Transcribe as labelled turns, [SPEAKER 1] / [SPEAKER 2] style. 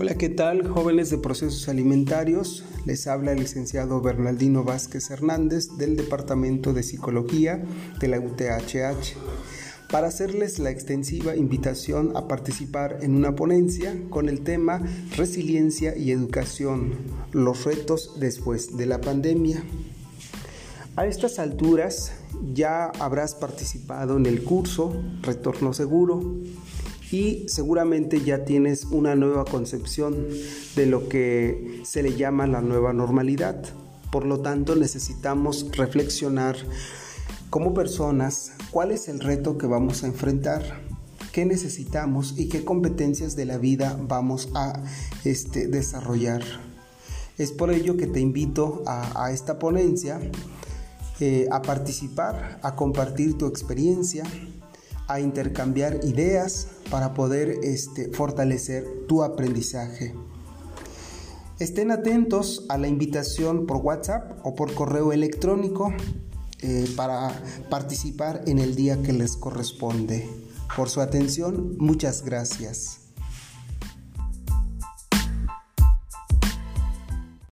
[SPEAKER 1] Hola, ¿qué tal? Jóvenes de procesos alimentarios. Les habla el licenciado Bernardino Vázquez Hernández del Departamento de Psicología de la UTHH para hacerles la extensiva invitación a participar en una ponencia con el tema Resiliencia y Educación, los retos después de la pandemia. A estas alturas ya habrás participado en el curso Retorno Seguro y seguramente ya tienes una nueva concepción de lo que se le llama la nueva normalidad. Por lo tanto, necesitamos reflexionar como personas cuál es el reto que vamos a enfrentar, qué necesitamos y qué competencias de la vida vamos a este, desarrollar. Es por ello que te invito a, esta ponencia, eh, a participar, a compartir tu experiencia, a intercambiar ideas para poder este, fortalecer tu aprendizaje. Estén atentos a la invitación por WhatsApp o por correo electrónico eh, para participar en el día que les corresponde. Por su atención, muchas gracias.